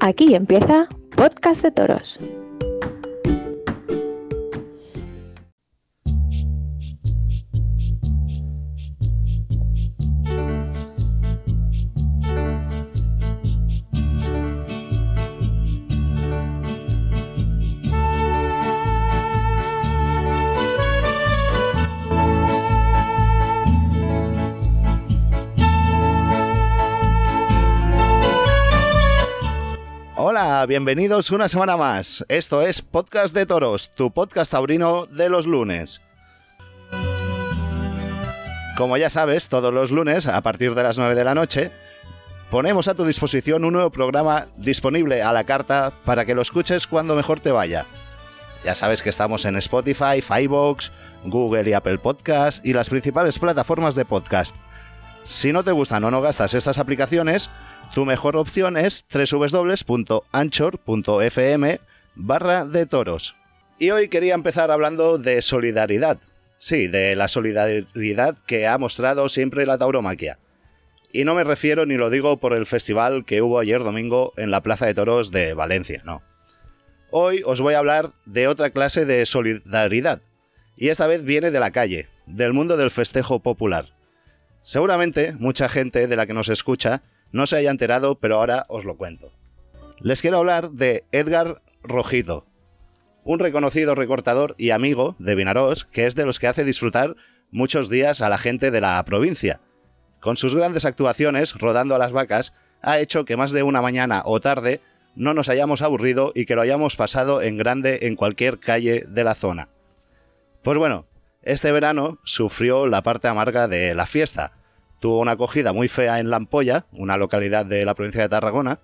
Aquí empieza Podcast de Toros. Bienvenidos una semana más. Esto es Podcast de Toros, tu podcast taurino de los lunes. Como ya sabes, todos los lunes, a partir de las 9 de la noche, ponemos a tu disposición un nuevo programa disponible a la carta para que lo escuches cuando mejor te vaya. Ya sabes que estamos en Spotify, Firebox, Google y Apple Podcast y las principales plataformas de podcast. Si no te gustan o no gastas estas aplicaciones, tu mejor opción es www.anchor.fm barra de toros. Y hoy quería empezar hablando de solidaridad. Sí, de la solidaridad que ha mostrado siempre la tauromaquia. Y no me refiero ni lo digo por el festival que hubo ayer domingo en la Plaza de Toros de Valencia, no. Hoy os voy a hablar de otra clase de solidaridad. Y esta vez viene de la calle, del mundo del festejo popular. Seguramente mucha gente de la que nos escucha no se haya enterado, pero ahora os lo cuento. Les quiero hablar de Edgar Rojito, un reconocido recortador y amigo de Vinarós, que es de los que hace disfrutar muchos días a la gente de la provincia. Con sus grandes actuaciones rodando a las vacas, ha hecho que más de una mañana o tarde no nos hayamos aburrido y que lo hayamos pasado en grande en cualquier calle de la zona. Pues bueno, este verano sufrió la parte amarga de la fiesta, tuvo una acogida muy fea en Lampolla, una localidad de la provincia de Tarragona,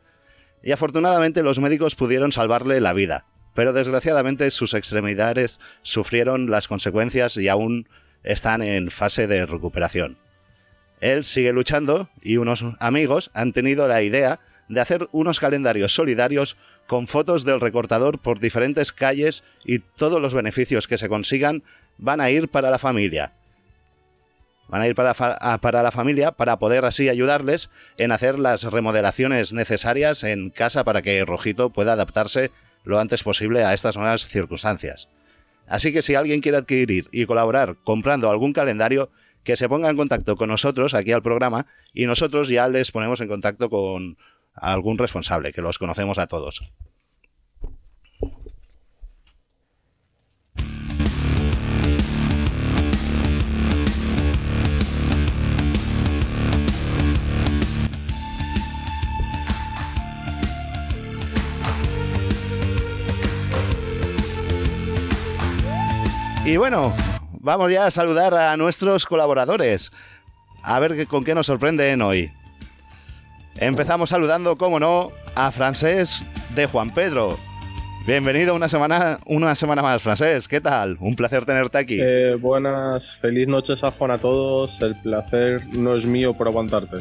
y afortunadamente los médicos pudieron salvarle la vida, pero desgraciadamente sus extremidades sufrieron las consecuencias y aún están en fase de recuperación. Él sigue luchando y unos amigos han tenido la idea de hacer unos calendarios solidarios con fotos del recortador por diferentes calles y todos los beneficios que se consigan van a ir para la familia, Van a ir para, para, la familia para poder así ayudarles en hacer las remodelaciones necesarias en casa para que Rojito pueda adaptarse lo antes posible a estas nuevas circunstancias. Así que si alguien quiere adquirir y colaborar comprando algún calendario, que se ponga en contacto con nosotros aquí al programa y nosotros ya les ponemos en contacto con algún responsable, que los conocemos a todos. Y bueno, vamos ya a saludar a nuestros colaboradores. A ver con qué nos sorprenden hoy. Empezamos saludando, como no, a Francés de Juan Pedro. Bienvenido una semana, una semana más, Francés. ¿Qué tal? Un placer tenerte aquí. Eh, buenas, feliz noches a Juan a todos. El placer no es mío por aguantarte.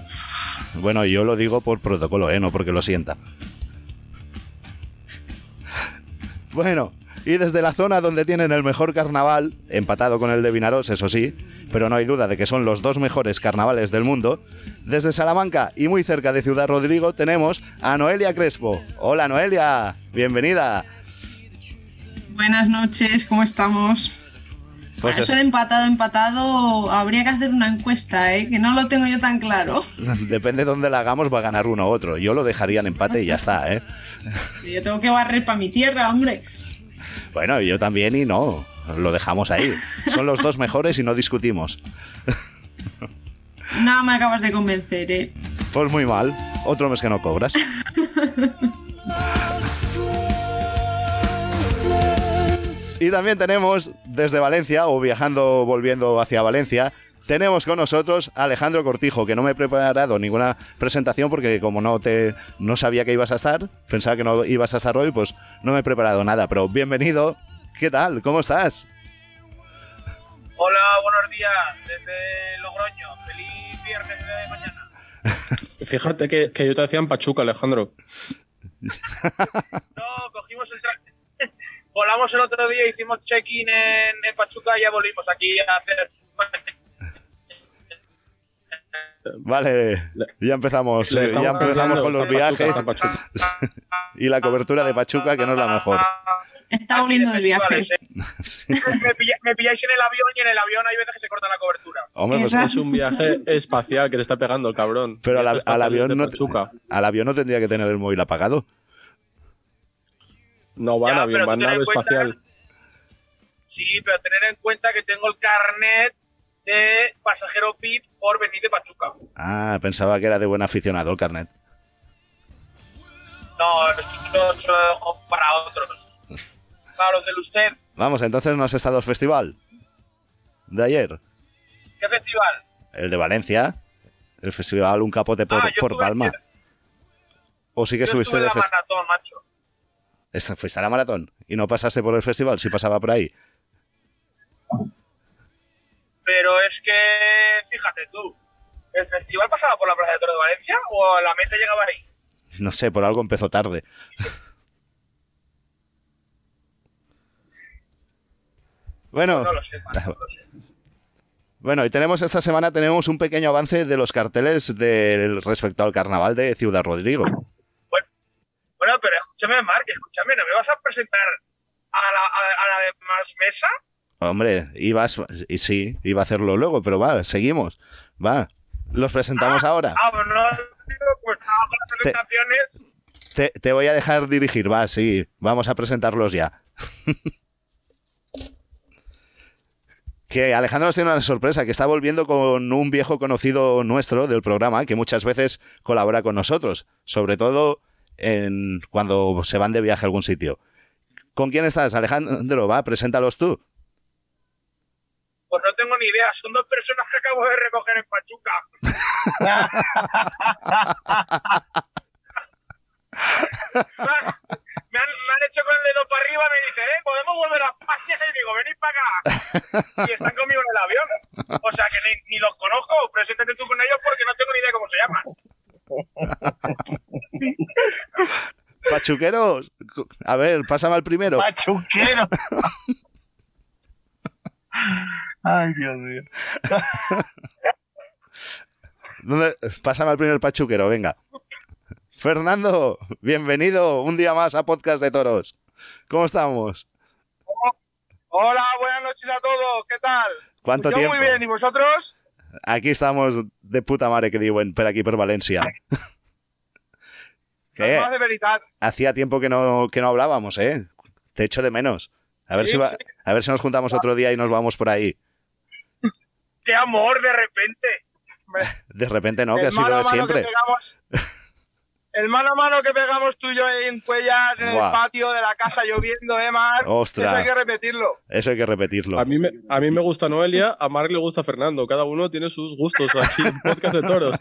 Bueno, yo lo digo por protocolo, ¿eh? no porque lo sienta. Bueno, y desde la zona donde tienen el mejor carnaval, empatado con el de Vinaros, eso sí, pero no hay duda de que son los dos mejores carnavales del mundo, desde Salamanca y muy cerca de Ciudad Rodrigo tenemos a Noelia Crespo. Hola Noelia, bienvenida. Buenas noches, ¿cómo estamos? Pues eso de empatado, empatado, habría que hacer una encuesta, ¿eh? que no lo tengo yo tan claro. Depende de dónde la hagamos, va a ganar uno u otro. Yo lo dejaría en empate y ya está, ¿eh? Yo tengo que barrer para mi tierra, hombre. Bueno, yo también y no, lo dejamos ahí. Son los dos mejores y no discutimos. No me acabas de convencer, ¿eh? Pues muy mal. Otro mes que no cobras. y también tenemos desde Valencia, o viajando, volviendo hacia Valencia, tenemos con nosotros a Alejandro Cortijo, que no me he preparado ninguna presentación porque como no te no sabía que ibas a estar, pensaba que no ibas a estar hoy, pues no me he preparado nada, pero bienvenido. ¿Qué tal? ¿Cómo estás? Hola, buenos días desde Logroño. Feliz viernes de mañana. Fíjate que, que, yo te hacía en Pachuca, Alejandro. no, cogimos el Volamos el otro día, hicimos check-in en, en Pachuca y ya volvimos aquí a hacer Vale, ya empezamos, eh, ya empezamos con los viajes y la cobertura de Pachuca, que no es la mejor. Está volviendo del viaje. Me, pilla- me pilláis en el avión y en el avión hay veces que se corta la cobertura. Hombre, pues Es un viaje espacial que te está pegando el cabrón. Pero al, avión no, al avión no tendría que tener el móvil apagado. No va en Ya, avión, pero va en ten en nave cuenta- espacial. Sí, pero tener en cuenta que tengo el carnet de pasajero VIP por venir de Pachuca. Ah, pensaba que era de buen aficionado el carnet. No, esto se lo para otros. Para los del usted. Vamos, entonces no has estado al festival de ayer, ¿Qué festival? el de Valencia, el festival Un Capote por, Ah, por Palma. ¿O sí que Yo subiste de la festival? maratón, macho. ¿Fuiste a la maratón? ¿Y no pasaste por el festival? Sí pasaba por ahí. Pero es que, fíjate tú, ¿el festival pasaba por la Plaza de Toro de Valencia o la meta llegaba ahí? No sé, por algo empezó tarde. Bueno, No lo sé, no lo sé. bueno, y tenemos esta semana tenemos un pequeño avance de los carteles del respecto al carnaval de Ciudad Rodrigo. Bueno, pero escúchame, Marc, escúchame, ¿no me vas a presentar a la, a, a la demás mesa? Hombre, ibas y sí, iba a hacerlo luego, pero va, seguimos. Va. Los presentamos ahora. Ah, pues no, pues con las presentaciones. Te, te voy a dejar dirigir, va, sí. Vamos a presentarlos ya. que Alejandro nos tiene una sorpresa, que está volviendo con un viejo conocido nuestro del programa, que muchas veces colabora con nosotros, sobre todo en cuando se van de viaje a algún sitio. ¿Con quién estás, Alejandro? Va, preséntalos tú. Pues no tengo ni idea, son dos personas que acabo de recoger en Pachuca. me, han, me han hecho con el dedo para arriba, me dicen, eh, podemos volver a España. Y digo, venid para acá. Y están conmigo en el avión. O sea que ni, ni los conozco, preséntate tú con ellos porque no tengo ni idea cómo se llaman. Pachuqueros, a ver, pásame al primero. Pachuquero. Ay, Dios mío. ¿Dónde- Pásame al primer pachuquero, venga. Fernando, bienvenido un día más a Podcast de Toros. ¿Cómo estamos? Hola, buenas noches a todos, ¿qué tal? ¿Cuánto Yo tiempo? muy bien, ¿y vosotros? Aquí estamos de puta madre que digo, en- per aquí por Valencia. ¿Qué? Hacía tiempo que no, que no hablábamos, ¿eh? Te echo de menos. A ver, Sí, si va- sí. a ver si nos juntamos otro día y nos vamos por ahí. ¡Qué amor de repente! De repente no, que ha sido de siempre. pegamos. El mano a mano que pegamos tú y yo en Cuellar, en Buah. el patio de la casa lloviendo, ¿eh, Marc? Ostras. Eso hay que repetirlo. Eso hay que repetirlo. A mí, me, a mí me gusta Noelia, a Mark le gusta Fernando. Cada uno tiene sus gustos aquí en Podcast de Toros.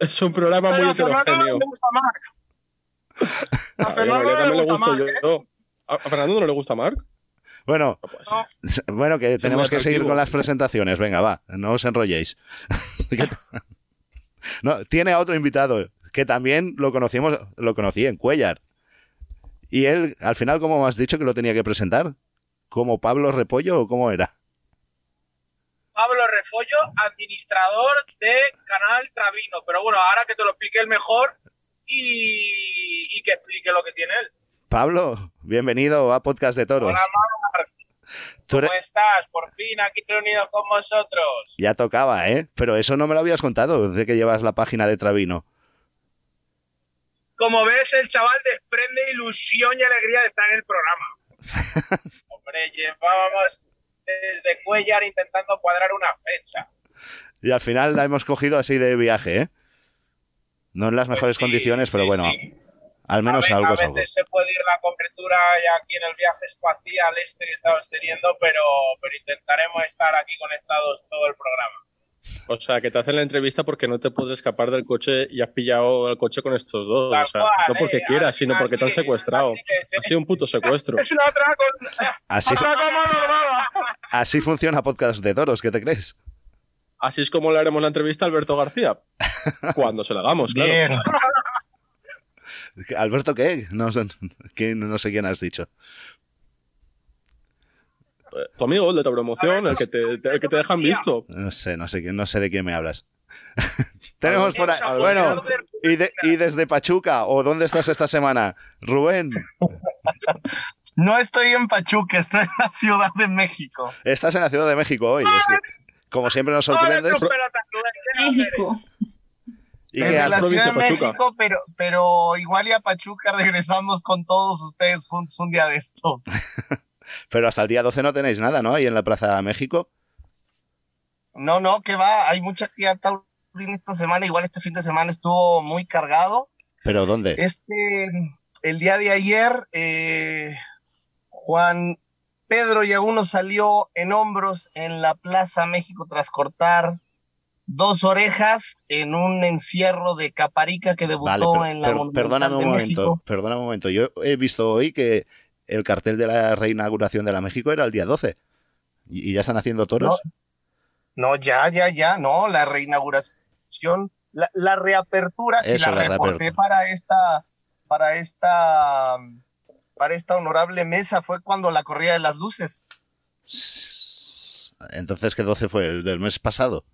Es un programa muy Pero a Fernando no heterogéneo. le gusta Marc. A A Fernando no le gusta. ¿A a Fernando no le gusta Mark? Bueno, Pues, No. bueno, que tenemos que seguir con las presentaciones. Venga, va, no os enrolléis. no, tiene a otro invitado que también lo conocimos, lo conocí en Cuellar. Y él, al final, ¿cómo me has dicho que lo tenía que presentar? ¿Como Pablo Repollo o cómo era? Pablo Refollo, administrador de Canal Travino. Pero bueno, ahora que te lo explique él mejor y, y que explique lo que tiene él. Pablo, bienvenido a Podcast de Toros. Hola, eres- ¿cómo estás? Por fin aquí reunidos con vosotros. Ya tocaba, ¿eh? Pero eso no me lo habías contado, de que llevas la página de Travino. Como ves, el chaval desprende ilusión y alegría de estar en el programa. Hombre, llevábamos desde Cuellar intentando cuadrar una fecha. Y al final la hemos cogido así de viaje, ¿eh? No en las mejores Pues sí, condiciones, pero sí, bueno, sí. Al menos a, ve- algo a veces se puede ir la cobertura ya aquí en el viaje espacial este que estamos teniendo, pero, pero intentaremos estar aquí conectados todo el programa. O sea, que te hacen la entrevista porque no te puedes escapar del coche y has pillado el coche con estos dos. Tal o sea, cual, no porque eh, quieras, así- sino porque te han secuestrado. así que sí. Ha sido un puto secuestro. Es una atraco, Así, atraco así funciona Podcast de Toros, ¿qué te crees? Así es como le haremos la entrevista a Alberto García. Cuando se la hagamos, claro. Bien. ¿Alberto qué? No, no sé quién has dicho. Tu amigo, el de Tauromoción, el que te, te- el que te dejan visto. No sé, no sé, quién- no sé de quién me hablas. Tenemos por ahí. Bueno, y, de- y desde Pachuca, ¿o dónde estás esta semana? Rubén, No estoy en Pachuca, estoy en la Ciudad de México. estás en la Ciudad de México hoy. Es que, como siempre nos ¡Ole, sorprendes. tus pelotas, Rubén! ¿Qué no México. ¿Y qué Desde la Ciudad de. México, pero, pero igual y a Pachuca regresamos con todos ustedes juntos un día de estos. Pero hasta el día 12 no tenéis nada, ¿no? Ahí en la Plaza de México. No, no, que va, hay mucha actividad taurina esta semana, igual este fin de semana estuvo muy cargado. ¿Pero dónde? Este, el día de ayer, eh, Juan Pedro Yaguno salió en hombros en la Plaza México tras cortar dos orejas en un encierro de Caparica que debutó Vale, pero- en la Monumental perdóname un momento, México. perdóname un momento. Yo he visto hoy que el cartel de la reinauguración de la México era el día 12. ¿Y y ya están haciendo toros? No, ya, ya, ya, no, la reinauguración, la, la reapertura, Eso, la, la reporté reapertura. para esta, para esta, para esta honorable mesa fue cuando la corrida de las luces. Entonces, ¿qué 12 fue? ¿El del mes pasado?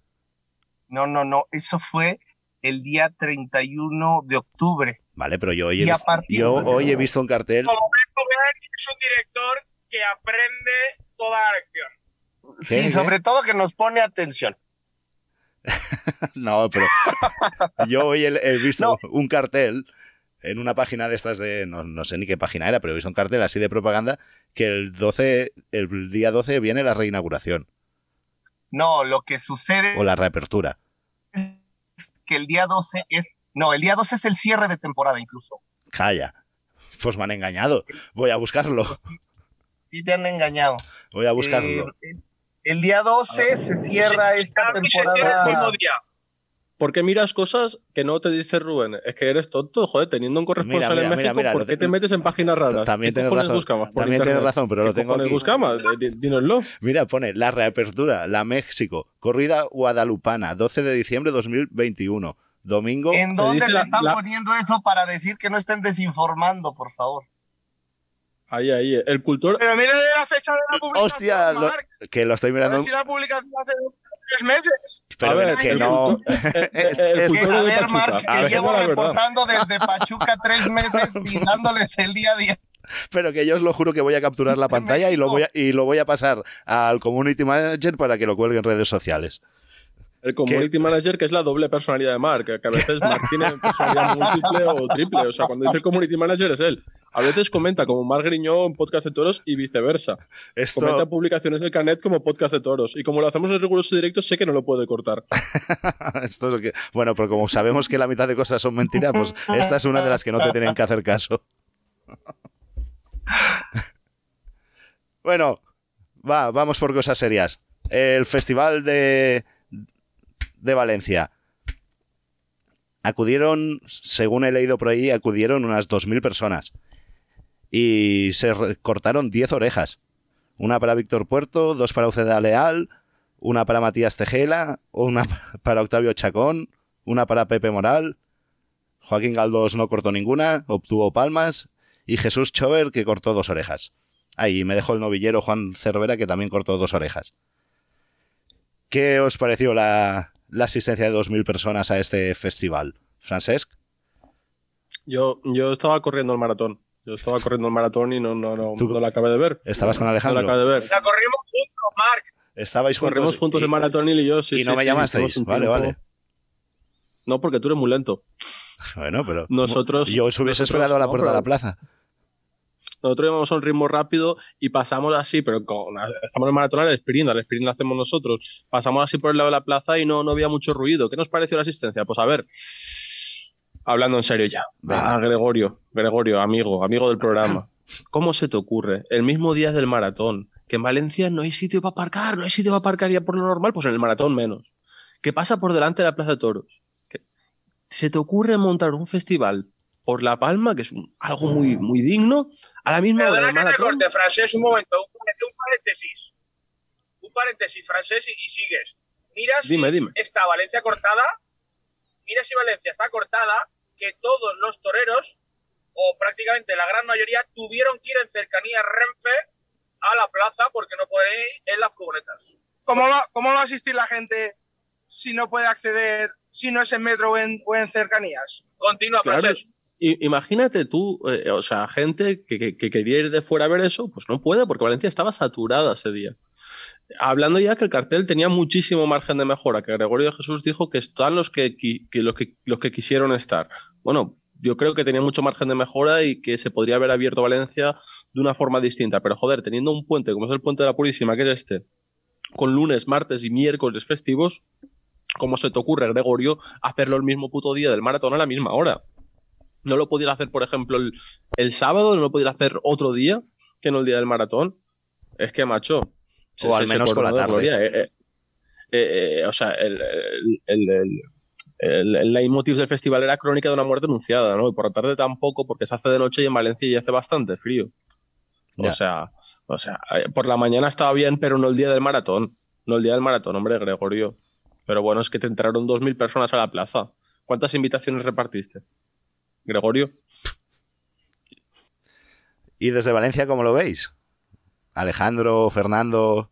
No, no, no, eso fue el día 31 de octubre. Vale, pero yo hoy he, yo hoy he visto un cartel. Es un director que aprende toda la lección. ¿Qué? Sí, sobre todo que nos pone atención. No, pero yo hoy he, he visto No. un cartel en una página de estas de, no, no sé ni qué página era, pero he visto un cartel así de propaganda que el 12, el día 12 viene la reinauguración No, lo que sucede o la reapertura. es que el día 12 es, no, el día 12 es el cierre de temporada incluso. Calla. Pues me han engañado. Voy a buscarlo. Sí te han engañado. Voy a buscarlo. Eh, el, el día 12 se cierra esta temporada. ¿Por qué miras cosas que no te dice Rubén? Es que eres tonto, joder, teniendo un corresponsal Mira, mira, en mira, México, mira, ¿por qué te- te metes en páginas raras? También ¿Qué tienes razón. por También tienes razón, pero lo ¿Qué tengo aquí. Eh, Dínoslo. Mira, pone la reapertura, la México, corrida guadalupana, 12 de diciembre de 2021, domingo. ¿En dónde te la- están la- poniendo eso para decir que no estén desinformando, por favor? Ahí, ahí. El cultor. Pero mira la fecha de la publicación, Hostia, lo- que lo estoy A mirando. ver si la publicación hace tres meses. Pero a ver, que no. Es- Que, a ver. Marc, que llevo reportando desde Pachuca tres meses y dándoles el día a día. Pero que yo os lo juro que voy a capturar la pantalla y lo voy a, y lo voy a pasar al community manager para que lo cuelgue en redes sociales. El community manager, que es la doble personalidad de Mark, que a veces Mark tiene personalidad múltiple o triple. O sea, cuando dice community manager es él. A veces comenta como Mark Griñó en podcast de toros y viceversa. Comenta Esto, publicaciones del Canet como podcast de toros. Y como lo hacemos en riguroso directo, sé que no lo puede cortar. esto es lo que. Bueno, pero como sabemos que la mitad de cosas son mentiras, pues esta es una de las que no te tienen que hacer caso. Bueno, va, vamos por cosas serias. El Festival de, de Valencia. Acudieron, según he leído por ahí, acudieron unas 2.000 personas. Y se cortaron 10 orejas. Una para Víctor Puerto, dos para Uceda Leal, una para Matías Tejela, una para Octavio Chacón, una para Pepe Moral. Joaquín Galdós no cortó ninguna, obtuvo palmas. Y Jesús Chover, que cortó dos orejas. Ahí me dejó el novillero Juan Cervera, que también cortó dos orejas. ¿Qué os pareció la, la asistencia de 2.000 personas a este festival? Francesc, Yo, yo estaba corriendo el maratón. Yo estaba corriendo el maratón y no, no, no, Tú- no la acabé de ver. estabas con No la Alejandro. acabé de ver. La corrimos juntos, Marc. Estabais juntos. Corrimos juntos y- el maratón y yo, sí. y no sí, me sí, llamasteis. Vale, vale. No, porque tú eres muy lento. Bueno, pero Nosotros- yo os hubiese nosotros- esperado a la no, puerta de la plaza. Nosotros íbamos a un ritmo rápido y pasamos así, pero con, estamos en el maratón al sprint, al sprint lo hacemos nosotros. Pasamos así por el lado de la plaza y no, no había mucho ruido. ¿Qué nos pareció la asistencia? Pues a ver, hablando en serio ya. Ah, Gregorio, Gregorio, amigo, amigo del programa. ¿Cómo se te ocurre, el mismo día del maratón, que en Valencia no hay sitio para aparcar, no hay sitio para aparcar ya por lo normal, pues en el maratón menos, que pasa por delante de la Plaza de Toros? ¿Se te ocurre montar un festival por La Palma, que es un- algo muy, muy digno, a la misma hora Perdona que te corte, Francés, un momento. Un, un paréntesis. Un paréntesis, Francés, y, y sigues. Mira Dime, si dime. está Valencia cortada. Mira si Valencia está cortada, que todos los toreros, o prácticamente la gran mayoría, tuvieron que ir en cercanía Renfe a la plaza porque no pueden ir en las furgonetas. ¿Cómo va, ¿Cómo va a asistir la gente si no puede acceder si no es en metro o en, cercanías. Continúa, claro. Imagínate tú, eh, o sea, gente que, que, quería ir de fuera a ver eso, pues no puede, porque Valencia estaba saturada ese día. Hablando ya que el cartel tenía muchísimo margen de mejora, que Gregorio Jesús dijo que están los que, los que, los que quisieron estar. Bueno, yo creo que tenía mucho margen de mejora y que se podría haber abierto Valencia de una forma distinta. Pero joder, teniendo un puente como es el puente de la Purísima, que es este, con lunes, martes y miércoles festivos, ¿cómo se te ocurre, Gregorio, hacerlo el mismo puto día del maratón a la misma hora? ¿No lo podías hacer, por ejemplo, el, sábado? ¿No lo podías hacer otro día que no el día del maratón? Es que, macho. O al menos por la tarde. Eh, eh, eh, o sea, el, el, leitmotiv del festival era crónica de una muerte anunciada, ¿no? Y por la tarde tampoco, porque se hace de noche y en Valencia ya hace bastante frío. O sea, o sea, por la mañana estaba bien, pero no el día del maratón. No el día del maratón, hombre, Gregorio. Pero bueno, es que te entraron dos mil personas a la plaza. ¿Cuántas invitaciones repartiste? Gregorio. ¿Y desde Valencia cómo lo veis? Alejandro, Fernando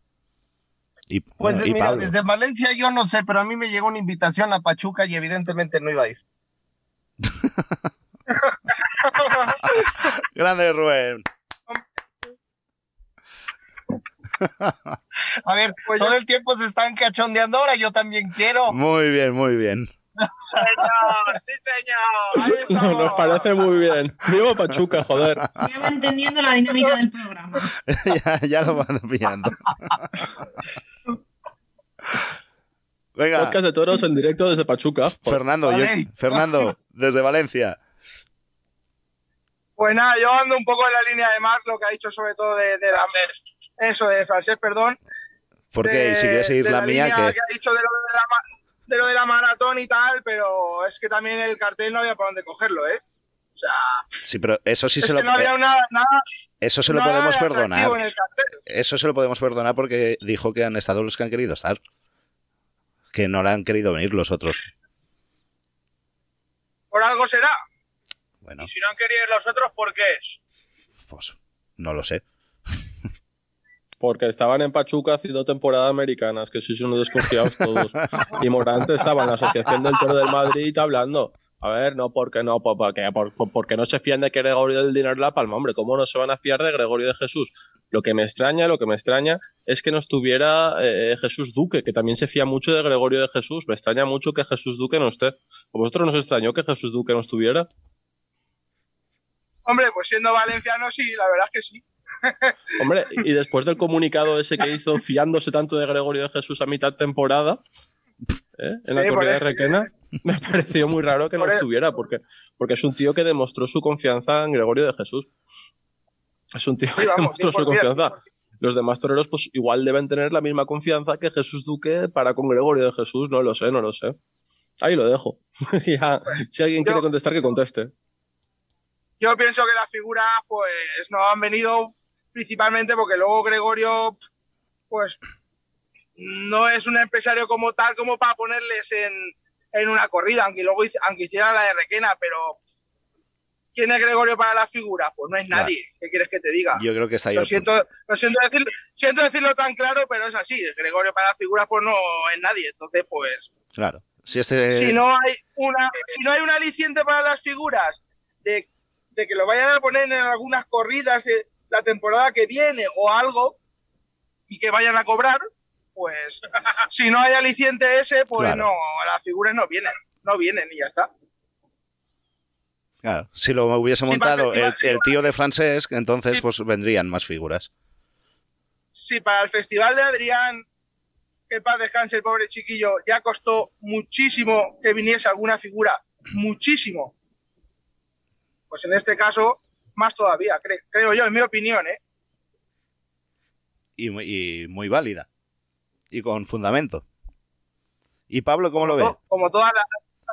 pues mira, desde Valencia yo no sé, pero a mí me llegó una invitación a Pachuca y evidentemente no iba a ir. Grande Rubén. A ver, pues todo el tiempo se están cachondeando ahora, yo también quiero. Muy bien, muy bien. Señor, sí señor. nos parece muy bien. Vivo Pachuca, joder. Ya va entendiendo la dinámica del programa. ya, ya, lo van pillando. Venga. Podcast de toros en directo desde Pachuca. Fernando, Fernando, desde Valencia. Pues nada, yo ando un poco en la línea de Marc, lo que ha dicho sobre todo de, la... Eso, de francés, perdón. ¿Por qué? Y si quieres seguir la, mía, que... ha dicho de lo de la, de lo de la maratón y tal, pero es que también el cartel no había por dónde cogerlo, ¿eh? O sea, sí, pero eso sí se lo no había nada, Eso se lo podemos perdonar. Eso se lo podemos perdonar porque dijo que han estado los que han querido estar. Que no le han querido venir los otros. Por algo será. Bueno. Y si no han querido ir los otros, ¿por qué es? Pues no lo sé. Porque estaban en Pachuca haciendo temporadas americanas, que sois unos desconfiados todos. Y Morante estaba en la Asociación del Toro del Madrid hablando. A ver, no, porque no, porque, porque no se fían de que Gregorio del Dinero La Palma, hombre, ¿cómo no se van a fiar de Gregorio de Jesús? Lo que me extraña, lo que me extraña es que no estuviera eh, Jesús Duque, que también se fía mucho de Gregorio de Jesús. Me extraña mucho que Jesús Duque no esté. ¿A vosotros nos extrañó que Jesús Duque no estuviera? Hombre, pues siendo valenciano sí, la verdad es que sí. Hombre, y después del comunicado ese que hizo fiándose tanto de Gregorio de Jesús a mitad temporada, ¿eh? en la corrida de Requena, me pareció muy raro que no estuviera, porque, porque es un tío que demostró su confianza en Gregorio de Jesús. Es un tío que demostró su confianza. Los demás toreros, pues igual deben tener la misma confianza que Jesús Duque para con Gregorio de Jesús, no lo sé, no lo sé. Ahí lo dejo. ya, si alguien quiere contestar, que conteste. Yo pienso que las figuras, pues, no han venido principalmente porque luego Gregorio, pues, no es un empresario como tal como para ponerles en, una corrida, aunque luego aunque hiciera la de Requena, pero ¿quién es Gregorio para la figura? Pues no es nadie. ¿Qué quieres que te diga? Yo creo que está ahí. Lo siento, lo siento, siento decirlo tan claro, pero es así. Gregorio para la figura, pues no es nadie. Entonces, pues. Claro. Si, este... si no hay una, si no hay un aliciente para las figuras de, de que lo vayan a poner en algunas corridas, la temporada que viene o algo y que vayan a cobrar, pues si no hay aliciente ese, pues no, las figuras no vienen, no vienen y ya está. Claro, si lo hubiese montado el, tío de francés, entonces pues vendrían más figuras. Sí, para el festival de Adrián, que paz descanse el pobre chiquillo, ya costó muchísimo que viniese alguna figura, muchísimo. Pues en este caso, más todavía, creo yo, en mi opinión, ¿eh? Y, muy válida. Y con fundamento. ¿Y Pablo cómo lo ve? Como todas las,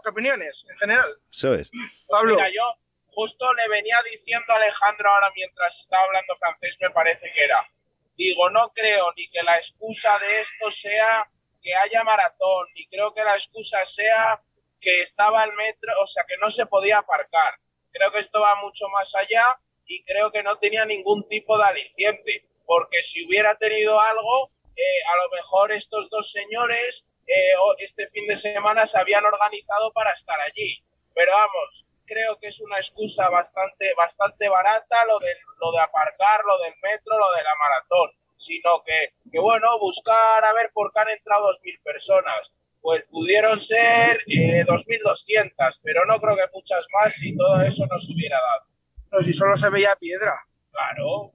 opiniones, en general. Eso es. Pablo. Mira, yo justo le venía diciendo a Alejandro ahora mientras estaba hablando francés, me parece que era. Digo, no creo ni que la excusa de esto sea que haya maratón, ni creo que la excusa sea que estaba el metro, o sea, que no se podía aparcar. Creo que esto va mucho más allá y creo que no tenía ningún tipo de aliciente, porque si hubiera tenido algo, eh, a lo mejor estos dos señores eh, este fin de semana se habían organizado para estar allí. Pero vamos, creo que es una excusa bastante, bastante barata lo de, lo de aparcar, lo del metro, lo de la maratón. Sino que, que bueno, buscar a ver por qué han entrado 2.000 personas. Pues pudieron ser eh, 2.200, pero no creo que muchas más si todo eso no se hubiera dado. Pero si solo se veía piedra. Claro.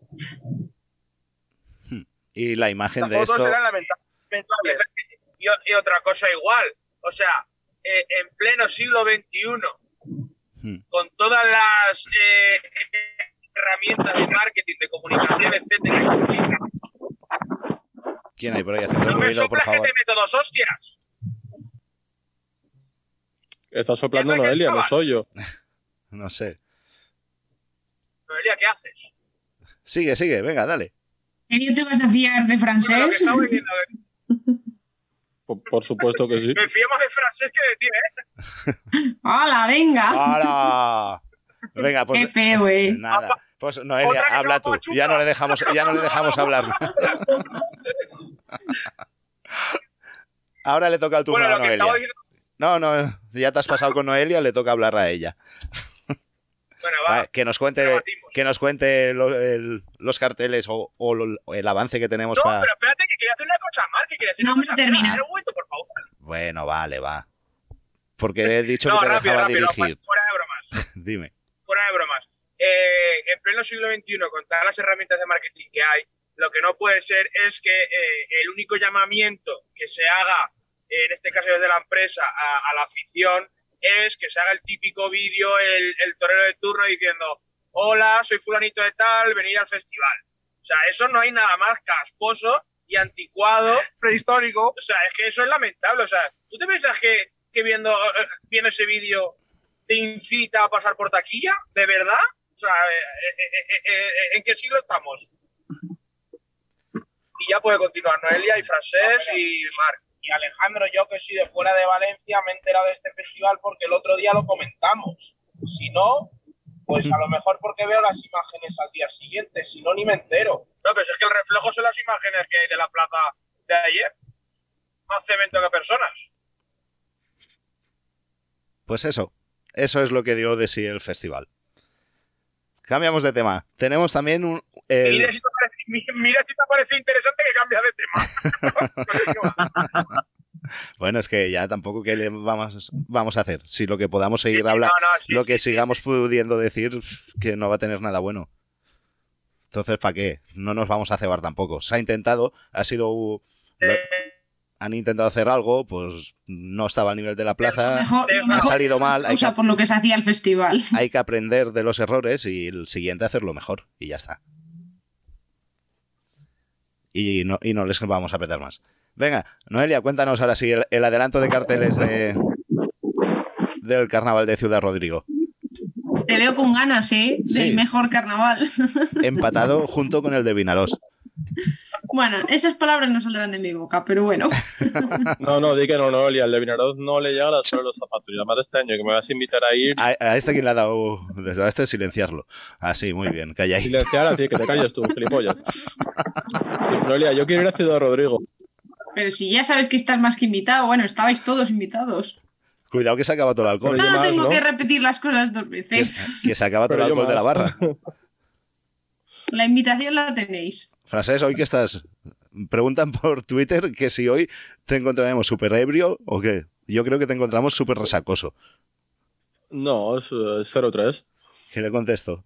Y la imagen Las de fotos esto. eran lamentables. Y, y otra cosa igual, o sea, eh, en pleno siglo XXI, Hmm. con todas las eh, herramientas de marketing, de comunicación, etcétera, ¿Quién hay por ahí haciendo no me ruido, por soplas que favor? te meto dos hostias. Está soplando ¿Qué Noelia, no soy yo. No sé. Noelia, ¿qué haces? Sigue, sigue, venga, dale. ¿En serio te vas a fiar de francés? Por, por supuesto que sí. me fío más de francés que de ti, ¿eh? ¡Hala, venga! ¡Hala! Venga, Qué pues feo, eh. nada. Pues Noelia, habla tú. Ya no le dejamos, ya no le dejamos hablar. Ahora le toca el turno Bueno, a Noelia. estaba diciendo. No, no, ya te has pasado con Noelia, le toca hablar a ella. Bueno, va, Vale, que nos cuente, que nos cuente lo- el- los carteles o, o lo- el avance que tenemos No, para. pero espérate, que quería hacer una cosa más, que quería decir No, una cosa. termina. Un momento, por favor. Bueno, vale, va. Porque he dicho No, que te rápido, dejaba rápido, dirigir. fuera de bromas. Dime. fuera de bromas, eh, en pleno siglo XXI, con todas las herramientas de marketing que hay, lo que no puede ser es que eh, el único llamamiento que se haga, en este caso desde la empresa, a, a la afición, es que se haga el típico vídeo, el, el torero de turno diciendo, hola, soy fulanito de tal, venid al festival. O sea, eso no hay nada más casposo y anticuado. Prehistórico. O sea, es que eso es lamentable. O sea, ¿tú te piensas que, que viendo, eh, viendo ese vídeo te incita a pasar por taquilla? ¿De verdad? O sea, eh, eh, eh, eh, eh, ¿en qué siglo estamos? Y ya puede continuar Noelia y Francés y Marc. Y Alejandro, yo que soy de fuera de Valencia, me he enterado de este festival porque el otro día lo comentamos. Si no, pues a lo mejor porque veo las imágenes al día siguiente, si no, ni me entero. No, pero es que el reflejo son las imágenes que hay de la plaza de ayer. Más cemento que personas. Pues eso. Eso es lo que dio de sí el festival. Cambiamos de tema. Tenemos también un. el- mira si te parece interesante que cambias de tema. Bueno, es que ya tampoco que le vamos, vamos a hacer. Si lo que podamos seguir Sí, hablando, no, no, sí, lo que sí, sigamos pudiendo decir, que no va a tener nada bueno. Entonces, ¿para qué? No nos vamos a cebar tampoco. Se ha intentado, ha sido. lo- Eh, han intentado hacer algo, pues no estaba al nivel de la plaza, Mejor- ha mejor salido mal, usa que, por lo que se hacía el festival. hay que aprender de los errores y el siguiente hacerlo mejor. Y ya está. Y no, y no les vamos a apretar más. Venga, Noelia, cuéntanos ahora sí el, el adelanto de carteles de del carnaval de Ciudad Rodrigo. Te veo con ganas, ¿eh? Sí. Del mejor carnaval. Empatado junto con el de Vinaros. Bueno, esas palabras no saldrán de mi boca, pero bueno. No, no, di que no, Noelia. El de Vinaroz no le llega a la suela los zapatos. Y además de este año que me vas a invitar a ir. A, a este quien le ha dado desde a este silenciarlo. Así, muy bien, calla ahí. Silenciar a ti, que te calles tú, gilipollas. Noelia, yo quiero ir a Ciudad Rodrigo. Pero si ya sabes que estás más que invitado, bueno, estabais todos invitados. Cuidado que se acaba todo el alcohol. Pero No, más, tengo ¿no? que repetir las cosas dos veces. que se acaba todo el alcohol de la barra. La invitación la tenéis. Francés, hoy que estás. Preguntan por Twitter que si hoy te encontraremos súper ebrio o qué. Yo creo que te encontramos súper resacoso. No, es eh, 03. ¿Qué le contesto?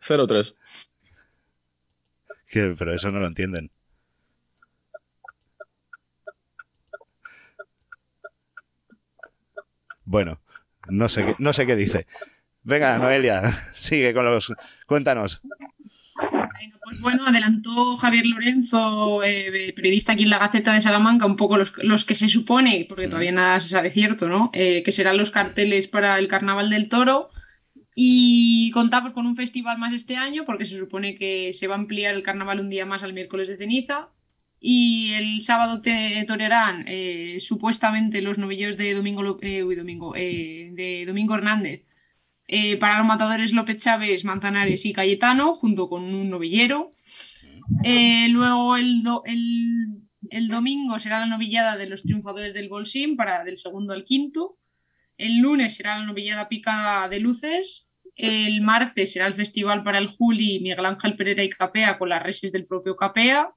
03. Que- pero eso no lo entienden. Bueno, no sé qué, no sé qué dice. Venga, Noelia, sigue con los. Cuéntanos. Venga, Pues bueno, adelantó Javier Lorenzo, eh, periodista aquí en la Gaceta de Salamanca, un poco los, los que se supone, porque todavía nada se sabe cierto, ¿no? Eh, que serán los carteles para el Carnaval del Toro. Y contamos con un festival más este año, porque se supone que se va a ampliar el carnaval un día más al miércoles de ceniza. Y el sábado te torearán eh, supuestamente los novilleros de Domingo, eh, uy, Domingo, eh, de Domingo Hernández. Eh, para los matadores López Chávez, Manzanares y Cayetano, junto con un novillero. Luego el, do- el El domingo será la novillada de los triunfadores del Bolsín para del segundo al quinto. El lunes será la novillada picada de luces. El martes será el festival para el Juli, Miguel Ángel Pereira y Capea con las reses del propio Capea.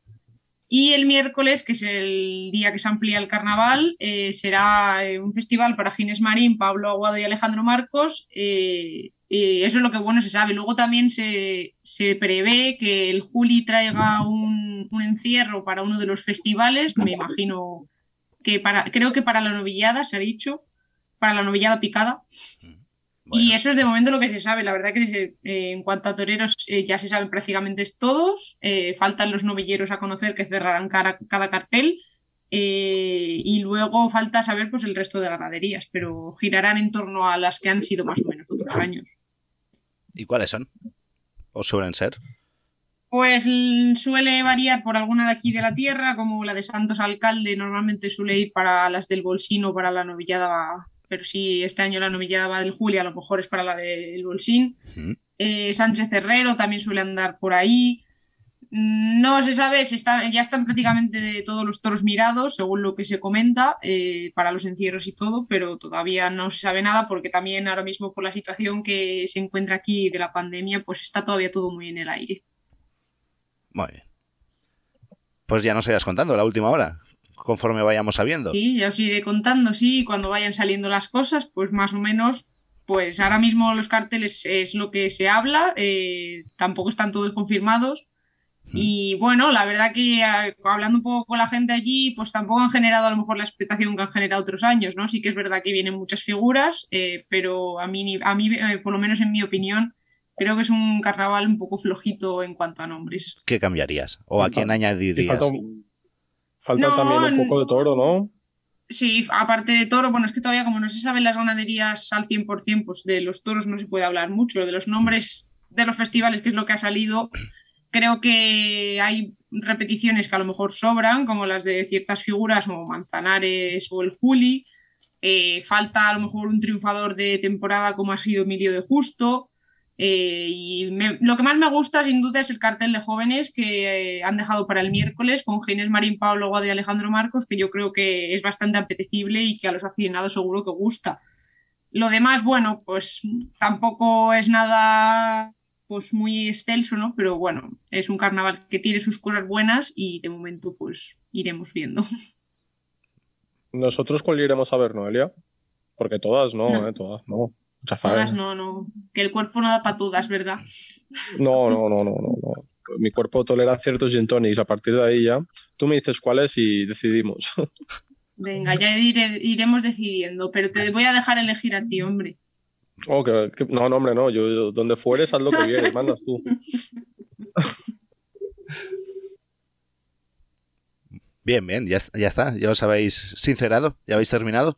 Y el miércoles, que es el día que se amplía el carnaval, eh, será eh, un festival para Ginés Marín, Pablo Aguado y Alejandro Marcos. Eh, eso es lo que bueno se sabe. Luego también se, se prevé que el Juli traiga un, un encierro para uno de los festivales. Me imagino que para, creo que para la novillada se ha dicho, para la novillada picada. Y eso es de momento lo que se sabe. La verdad que eh, en cuanto a toreros eh, ya se saben prácticamente todos. Eh, faltan los novilleros a conocer que cerrarán cara- cada cartel. Y luego falta saber pues el resto de ganaderías, pero girarán en torno a las que han sido más o menos otros años. ¿Y cuáles son? ¿O suelen ser? Pues suele variar por alguna de aquí de la tierra, como la de Santos Alcalde, normalmente suele ir para las del Bolsín o para la novillada, pero si este año la novillada va del Juli, a lo mejor es para la del Bolsín. Eh, Sánchez Herrero también suele andar por ahí. Mm, No se sabe, si está, ya están prácticamente todos los toros mirados, según lo que se comenta, eh, para los encierros y todo, pero todavía no se sabe nada porque también ahora mismo por la situación que se encuentra aquí de la pandemia, pues está todavía todo muy en el aire. Muy bien. Pues ya nos irás contando la última hora, conforme vayamos sabiendo. Sí, ya os iré contando, sí, cuando vayan saliendo las cosas, pues más o menos, pues ahora mismo los carteles es lo que se habla, eh, tampoco están todos confirmados. Y bueno, la verdad que a- hablando un poco con la gente allí, pues tampoco han generado a lo mejor la expectación que han generado otros años, ¿no? Sí que es verdad que vienen muchas figuras, eh, pero a mí, a mí eh, por lo menos en mi opinión, creo que es un carnaval un poco flojito en cuanto a nombres. ¿Qué cambiarías? ¿O a quién añadirías? falta, un- falta No, también un poco de toro, ¿no? Sí, aparte de toro, bueno, es que todavía como no se saben las ganaderías al 100%, pues de los toros no se puede hablar mucho. De los nombres de los festivales, que es lo que ha salido, creo que hay repeticiones que a lo mejor sobran, como las de ciertas figuras como Manzanares o el Juli. Eh, falta a lo mejor un triunfador de temporada como ha sido Emilio de Justo. Eh, y me- lo que más me gusta sin duda es el cartel de jóvenes que eh, han dejado para el miércoles con Ginés Marín, Pablo Guado y Alejandro Marcos, que yo creo que es bastante apetecible y que a los aficionados seguro que gusta. Lo demás, bueno, pues tampoco es nada pues muy excelso, ¿no? Pero bueno, es un carnaval que tiene sus cosas buenas y de momento pues iremos viendo. ¿Nosotros cuál iremos a ver, Noelia? Porque todas no, No. ¿eh? Todas no. No, no, que el cuerpo no da para todas, ¿verdad? No, no, no, no, no, no. Mi cuerpo tolera ciertos gin tonics. A partir de ahí ya, tú me dices cuáles y decidimos. Venga, ya iremos decidiendo, pero te voy a dejar elegir a ti, hombre. Oh, que- que- no, no, hombre, no. Yo, donde fueres, haz lo que vieres, mandas tú. Bien, bien, ya, ya está. Ya os habéis sincerado, ya habéis terminado.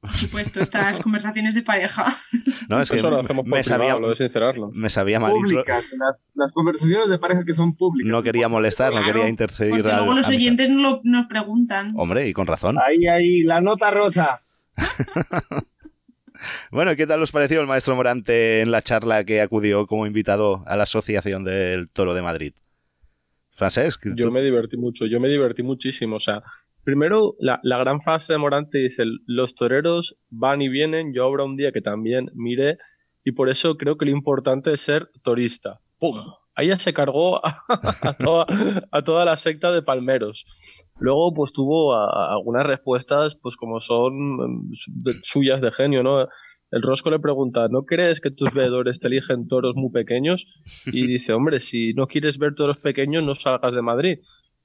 Por supuesto, estas conversaciones de pareja. No, es que Eso lo hacemos por me privado, sabía, lo de sincerarlo. me sabía mal. Públicas, las, las conversaciones de pareja que son públicas. No quería molestar, no quería intercedir. Porque al- luego los oyentes no lo- nos preguntan. Hombre, y con razón. Ahí, ahí, la nota rosa. Bueno, ¿qué tal os pareció el maestro Morante en la charla que acudió como invitado a la Asociación del Toro de Madrid? Francesc, Yo me divertí mucho, yo me divertí muchísimo. O sea, primero, la, gran frase de Morante dice: Los toreros van y vienen. Yo habrá un día que también mire, y por eso creo que lo importante es ser torista. ¡Pum! Ahí ya se cargó a, toda, la secta de palmeros. Luego, pues tuvo algunas respuestas, pues como son mm, suyas de genio, ¿no? El Rosco le pregunta, ¿no crees que tus veedores te eligen toros muy pequeños? Y dice, hombre, si no quieres ver toros pequeños, no salgas de Madrid.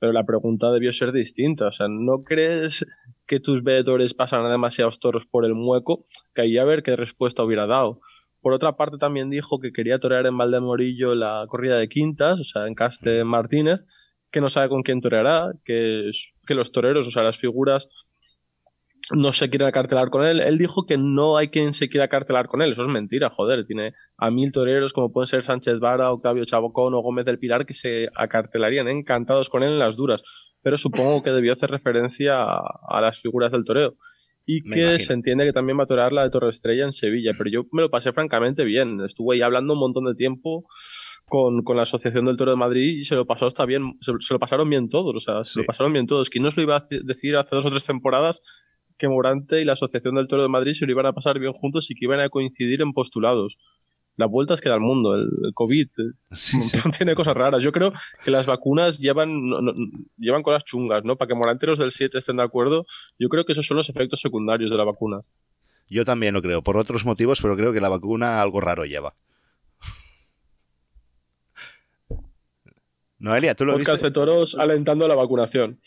Pero la pregunta debió ser distinta. O sea, ¿no crees que tus veedores pasan a demasiados toros por el mueco? Ahí a ver qué respuesta hubiera dado. Por otra parte, también dijo que quería torear en Valdemorillo la corrida de quintas, o sea, en Caste Martínez, que no sabe con quién toreará, que, que los toreros, o sea, las figuras, no se quieren acartelar con él. Él dijo que no hay quien se quiera acartelar con él. Eso es mentira, joder. Tiene a mil toreros como pueden ser Sánchez Vara, Octavio Chabocón o Gómez del Pilar que se acartelarían encantados con él en las duras. Pero supongo que debió hacer referencia a, a las figuras del toreo. Y Me que imagino. se entiende que también va a torear la de Torre Estrella en Sevilla. Pero yo me lo pasé francamente bien. Estuve ahí hablando un montón de tiempo. con, con la Asociación del Toro de Madrid y se lo pasó hasta bien, se, se lo pasaron bien todos, o sea, se Sí. lo pasaron bien todos. ¿Quién nos lo iba a decir hace dos o tres temporadas que Morante y la Asociación del Toro de Madrid se lo iban a pasar bien juntos y que iban a coincidir en postulados? Las vueltas que da el mundo, el, COVID, eh, Sí, sí. tiene cosas raras. Yo creo que las vacunas llevan, no- no- llevan cosas chungas, ¿no? Para que Morante y los del 7 estén de acuerdo, yo creo que esos son los efectos secundarios de las vacunas. Yo también lo creo, por otros motivos, pero creo que la vacuna algo raro lleva. Noelia, ¿tú lo Podcast viste? de toros alentando la vacunación.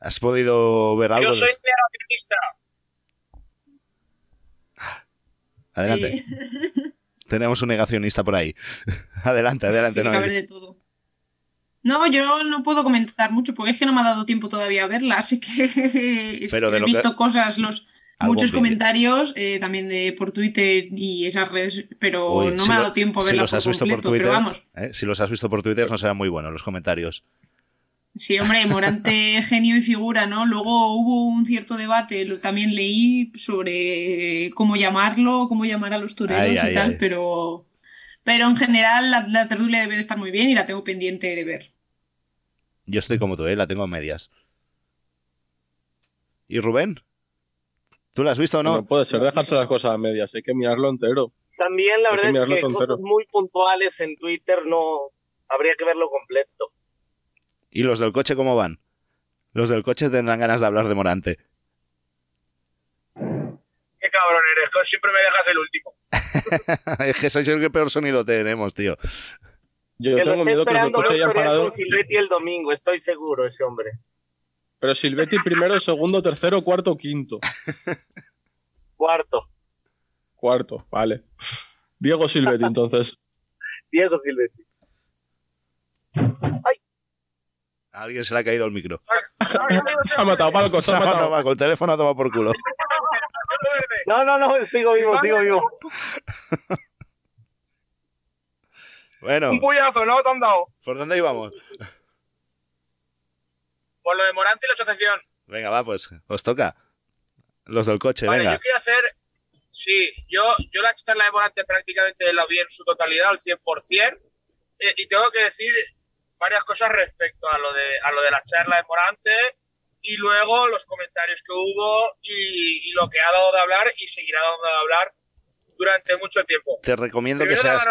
¿Has podido ver algo? Yo soy negacionista. Adelante. Eh, Tenemos un negacionista por ahí. adelante, adelante. Noelia. de todo. No, yo no puedo comentar mucho porque es que no me ha dado tiempo todavía a verla, así que es- Pero de he que- visto cosas, los muchos comentarios eh, también de por Twitter y esas redes, pero Uy, no si me ha dado tiempo a si verla los has visto por completo, Twitter, pero vamos. ¿eh? Si los has visto por Twitter, no serán muy buenos los comentarios. Sí, hombre, Morante, genio y figura, ¿no? Luego hubo un cierto debate, lo, también leí sobre cómo llamarlo, cómo llamar a los toreros Ay, y ay, tal, ay. pero pero en general la, la tertulia debe de estar muy bien y la tengo pendiente de ver. Yo estoy como tú, ¿eh? la tengo a medias. ¿Y Rubén? ¿Tú la has visto o No, no? puede ser dejarse las cosas a medias, hay que mirarlo entero. También la verdad es que con cosas muy puntuales en Twitter no habría que verlo completo. ¿Y los del coche cómo van? Los del coche tendrán ganas de hablar de Morante. Qué cabrón eres, siempre me dejas el último. es que sois el que peor sonido tenemos, tío. Yo que tengo miedo que los del coche hayan parado. Silvetti el domingo, estoy seguro, ese hombre. Pero Silvetti primero, segundo, tercero, cuarto, quinto. Cuarto, Cuarto, vale. Diego Silvetti, entonces. Diego Silvetti. A alguien se le ha caído el micro. Se ha matado, Palco, se ha matado. el teléfono toma por culo. No, no, no, sigo vivo, sigo vivo. Bueno, Un puyazo, ¿no? Te han dado. ¿por dónde íbamos? Por lo de Morante y la asociación. Venga, va, pues os toca. Los del coche, Vale, venga. yo quiero hacer. Sí, yo, yo la charla de Morante prácticamente la vi en su totalidad, al 100%. eh, y tengo que decir varias cosas respecto a lo de, a lo de la charla de Morante y luego los comentarios que hubo y, y lo que ha dado de hablar y seguirá dando de hablar durante mucho tiempo. Te recomiendo que Primero, seas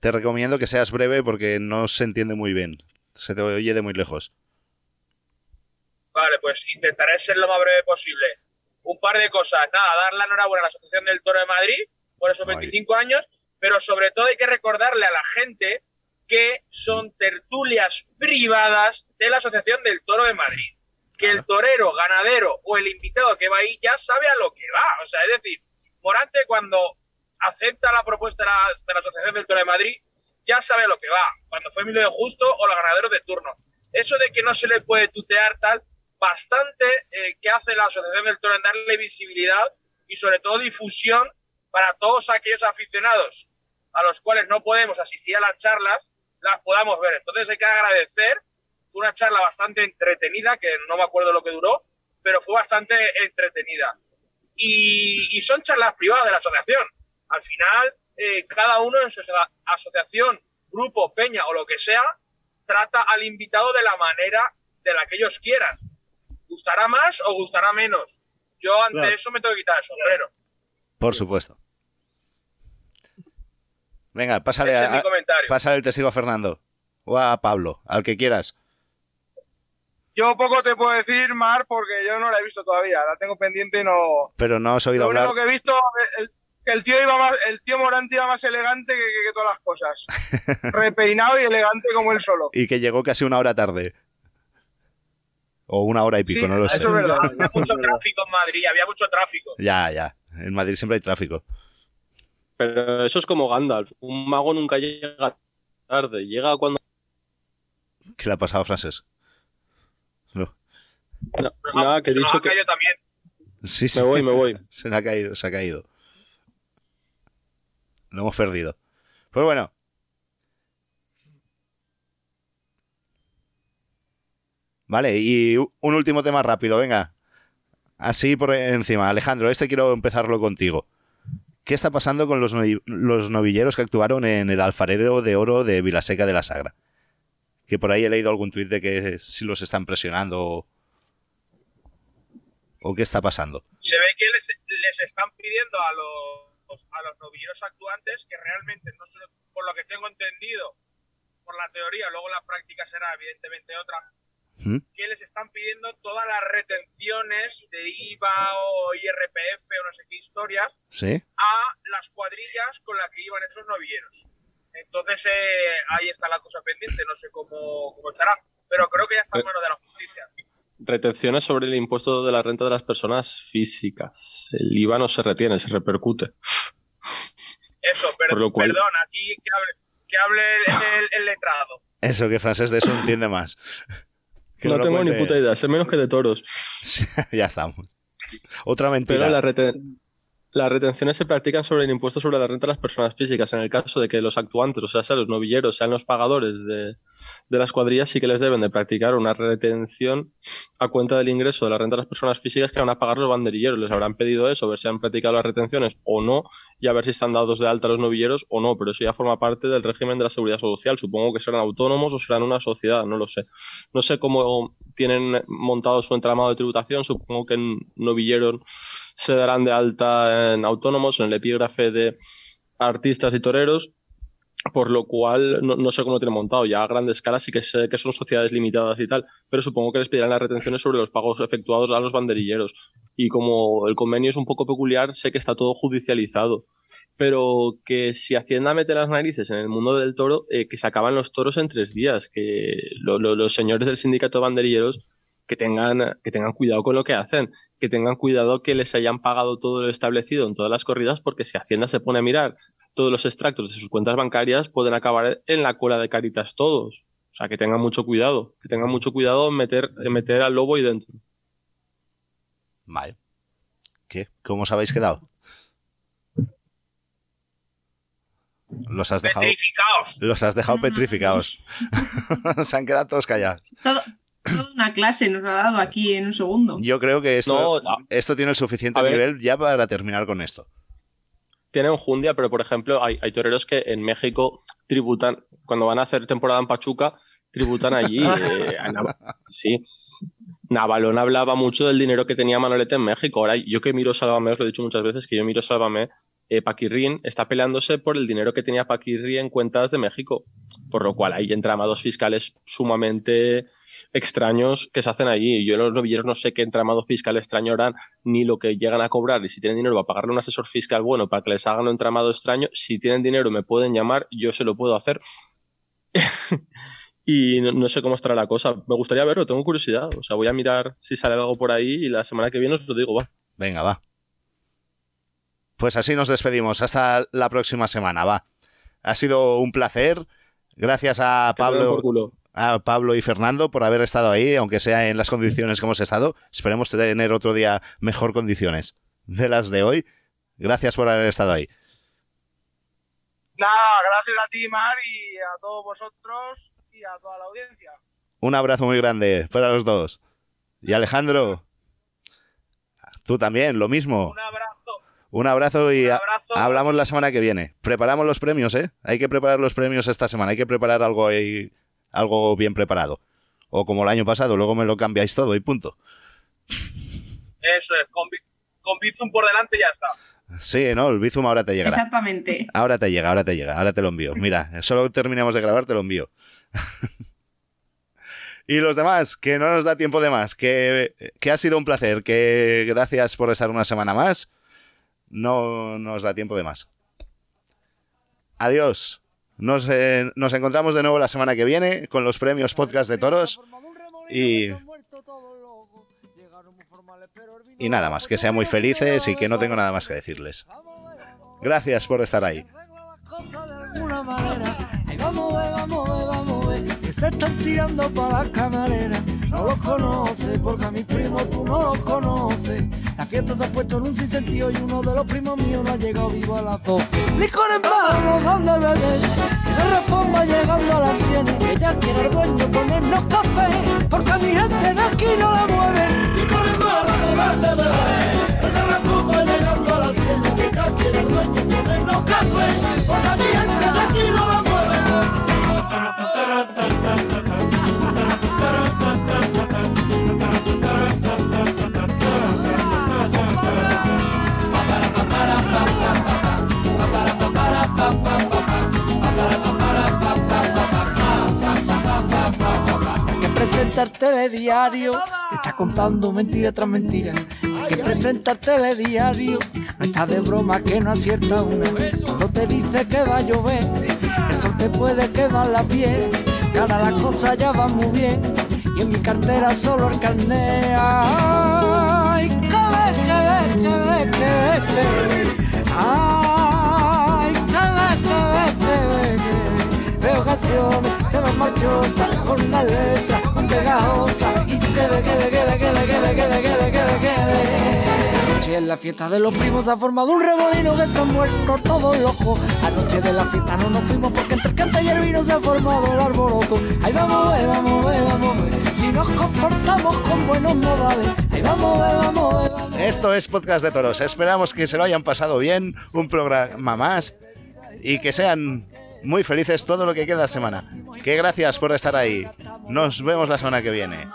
te recomiendo que seas breve porque no se entiende muy bien. Se te oye de muy lejos. Vale, pues intentaré ser lo más breve posible. Un par de cosas. Nada, dar la enhorabuena a la Asociación del Toro de Madrid por esos Ay. 25 años, pero sobre todo hay que recordarle a la gente que son tertulias privadas de la Asociación del Toro de Madrid. Que el torero, ganadero o el invitado que va ahí ya sabe a lo que va. O sea, es decir, Morante cuando acepta la propuesta de la, de la Asociación del Toro de Madrid, ya sabe a lo que va. Cuando fue Emilio de Justo o los ganaderos de turno. Eso de que no se le puede tutear tal, bastante eh, que hace la Asociación del Toro en darle visibilidad y sobre todo difusión para todos aquellos aficionados a los cuales no podemos asistir a las charlas, las podamos ver. Entonces hay que agradecer. Fue una charla bastante entretenida, que no me acuerdo lo que duró, pero fue bastante entretenida. Y, y son charlas privadas de la asociación. Al final, eh, cada uno en su aso- asociación, grupo, peña o lo que sea, trata al invitado de la manera de la que ellos quieran. ¿Gustará más o gustará menos? Yo ante Claro. eso me tengo que quitar el sombrero. Por supuesto. Venga, pásale, a- pásale el testigo a Fernando. O a Pablo, al que quieras. Yo poco te puedo decir, Mar, porque yo no la he visto todavía. La tengo pendiente y no. Pero no has oído Lo hablar. único que he visto es que el tío iba más, el tío Morante iba más elegante que, que- que todas las cosas. Repeinado y elegante como él solo. Y que llegó casi una hora tarde. O una hora y pico, Sí, no lo sé. eso es verdad. Había mucho tráfico en Madrid, había mucho tráfico. Ya, ya. En Madrid siempre hay tráfico. Pero eso es como Gandalf. Un mago nunca llega tarde, llega cuando. ¿Qué le ha pasado a Francés? No. No, nada, que he dicho ha que. caído también. Sí, sí. Me voy, me voy. Se le ha caído, se ha caído. Lo hemos perdido. Pues bueno. Vale, y un último tema rápido, venga. Así por encima. Alejandro, este quiero empezarlo contigo. ¿Qué está pasando con los, novi- los novilleros que actuaron en el alfarero de oro de Vilaseca de la Sagra? Que por ahí he leído algún tuit de que si los están presionando o, qué está pasando. Se ve que les, están pidiendo a los, a los novilleros actuantes que realmente, no sé, por lo que tengo entendido, por la teoría, luego la práctica será evidentemente otra, ¿Mm? que les están pidiendo todas las retenciones de IVA o IRPF o no sé qué historias ¿Sí? a las cuadrillas con las que iban esos novilleros. Entonces eh, ahí está la cosa pendiente, no sé cómo, cómo estará, pero creo que ya está en manos de la justicia. Retenciones sobre el impuesto de la renta de las personas físicas. El IVA no se retiene, se repercute. Eso, per- Por lo cual- perdón, aquí que hable, que hable el, el- el letrado. Eso que francés de eso entiende más. No tengo ni puta idea, sé menos que de toros. ya estamos. Otra mentira. Pero la reten- las retenciones se practican sobre el impuesto sobre la renta de las personas físicas. En el caso de que los actuantes, o sea, sean los novilleros, sean los pagadores de, de las cuadrillas, sí que les deben de practicar una retención a cuenta del ingreso de la renta de las personas físicas que van a pagar los banderilleros. Les habrán pedido eso, ver si han practicado las retenciones o no, y a ver si están dados de alta los novilleros o no. Pero eso ya forma parte del régimen de la seguridad social. Supongo que serán autónomos o serán una sociedad, no lo sé. No sé cómo tienen montado su entramado de tributación. Supongo que en novilleros se darán de alta en autónomos, en el epígrafe de artistas y toreros, por lo cual no, sé cómo lo tienen montado. Ya a grande escala sí que sé que son sociedades limitadas y tal, pero supongo que les pedirán las retenciones sobre los pagos efectuados a los banderilleros. Y como el convenio es un poco peculiar, sé que está todo judicializado. Pero que si Hacienda mete las narices en el mundo del toro, eh, que se acaban los toros en tres días, que lo- lo- los señores del sindicato de banderilleros que tengan, que tengan cuidado con lo que hacen, que tengan cuidado que les hayan pagado todo lo establecido en todas las corridas, porque si Hacienda se pone a mirar todos los extractos de sus cuentas bancarias, pueden acabar en la cola de Caritas todos. O sea, que tengan mucho cuidado, que tengan mucho cuidado en meter, en meter al lobo ahí dentro. Vale. ¿Qué? ¿Cómo os habéis quedado? Los has dejado. Petrificaos. Los has dejado Mm. petrificados. Se han quedado todos callados. Todo, toda una clase nos ha dado aquí en un segundo. Yo creo que esto, No, esto tiene el suficiente A ver. nivel ya para terminar con esto. Tienen jundia, pero por ejemplo, hay, toreros que en México tributan, cuando van a hacer temporada en Pachuca, tributan allí. eh, sí. Navalón hablaba mucho del dinero que tenía Manolete en México. Ahora, yo que miro Sálvame, os lo he dicho muchas veces, que yo miro Sálvame, eh, Paquirrín está peleándose por el dinero que tenía Paquirri en cuentas de México. Por lo cual hay entramados fiscales sumamente extraños que se hacen allí. Yo los novilleros no sé qué entramado fiscal extraño harán, ni lo que llegan a cobrar, y si tienen dinero para pagarle un asesor fiscal bueno para que les hagan un entramado extraño, si tienen dinero me pueden llamar, yo se lo puedo hacer. y no, no sé cómo estará la cosa. Me gustaría verlo, tengo curiosidad. O sea, voy a mirar si sale algo por ahí y la semana que viene os lo digo, va. Venga, va. Pues así nos despedimos. Hasta la próxima semana, va. Ha sido un placer. Gracias a Pablo, a Pablo y Fernando por haber estado ahí, aunque sea en las condiciones que hemos estado. Esperemos tener otro día mejor condiciones de las de hoy. Gracias por haber estado ahí. Nada, gracias a ti, Mar, y a todos vosotros y a toda la audiencia. Un abrazo muy grande para los dos. Y Alejandro, tú también, lo mismo. Un abrazo. Un abrazo y Un a- abrazo. hablamos la semana que viene. Preparamos los premios, ¿eh? Hay que preparar los premios esta semana. Hay que preparar algo ahí, algo bien preparado. O como el año pasado, luego me lo cambiáis todo y punto. Eso es, con, Bi- con Bizum por delante ya está. Sí, no, el Bizum ahora te llegará. Exactamente. Ahora te llega, ahora te llega, ahora te lo envío. Mira, solo terminemos de grabar, te lo envío. y los demás, que no nos da tiempo de más, que, que ha sido un placer, que gracias por estar una semana más. No nos da tiempo de más. Adiós. Nos, eh, nos encontramos de nuevo la semana que viene con los premios podcast de toros. Y, y nada más, que sean muy felices y que no tengo nada más que decirles. Gracias por estar ahí. se están tirando para la camarera. No los conoce, porque a mi primo tú no los conoces. La fiesta se ha puesto en un sinsentido y uno de los primos míos no ha llegado vivo a la dos. Licor en barro, donde beber, que de reforma llegando a las sienes, que ya quiere el dueño ponernos café, porque a mi gente de aquí no la mueve. Licor en barro, donde beber, que de reforma llegando a las sienes, que ya quiere el dueño ponernos café, porque a mi gente de aquí no la mueve. Presenta el telediario, te está contando mentira tras mentira. Que presenta el telediario, no está de broma que no acierta una. Cuando te dice que va a llover, eso te puede quemar la piel. Que ahora las cosas ya van muy bien y en mi cartera solo el carnet. Ay, que ve, que ve, que ve. Ay, que ve, que ve, que ve, que ve. Veo canciones marchosas con una letra muy pegajosa y tú que ve, que ve, que ve, que ve, que ve, que ve, que ve, que ve, que ve. Anoche en la fiesta de los primos ha formado un rebolino que se han muerto todos locos. Anoche de la fiesta no nos fuimos porque entre canta y el vino se ha formado el alboroto. Ahí vamos, eh, vamos, eh, vamos, eh. Si nos comportamos con buenos modales. Ahí vamos, vamos, vamos. Esto es Podcast de Toros. Esperamos que se lo hayan pasado bien, un programa más y que sean muy felices todo lo que queda de semana. Que gracias por estar ahí. Nos vemos la semana que viene.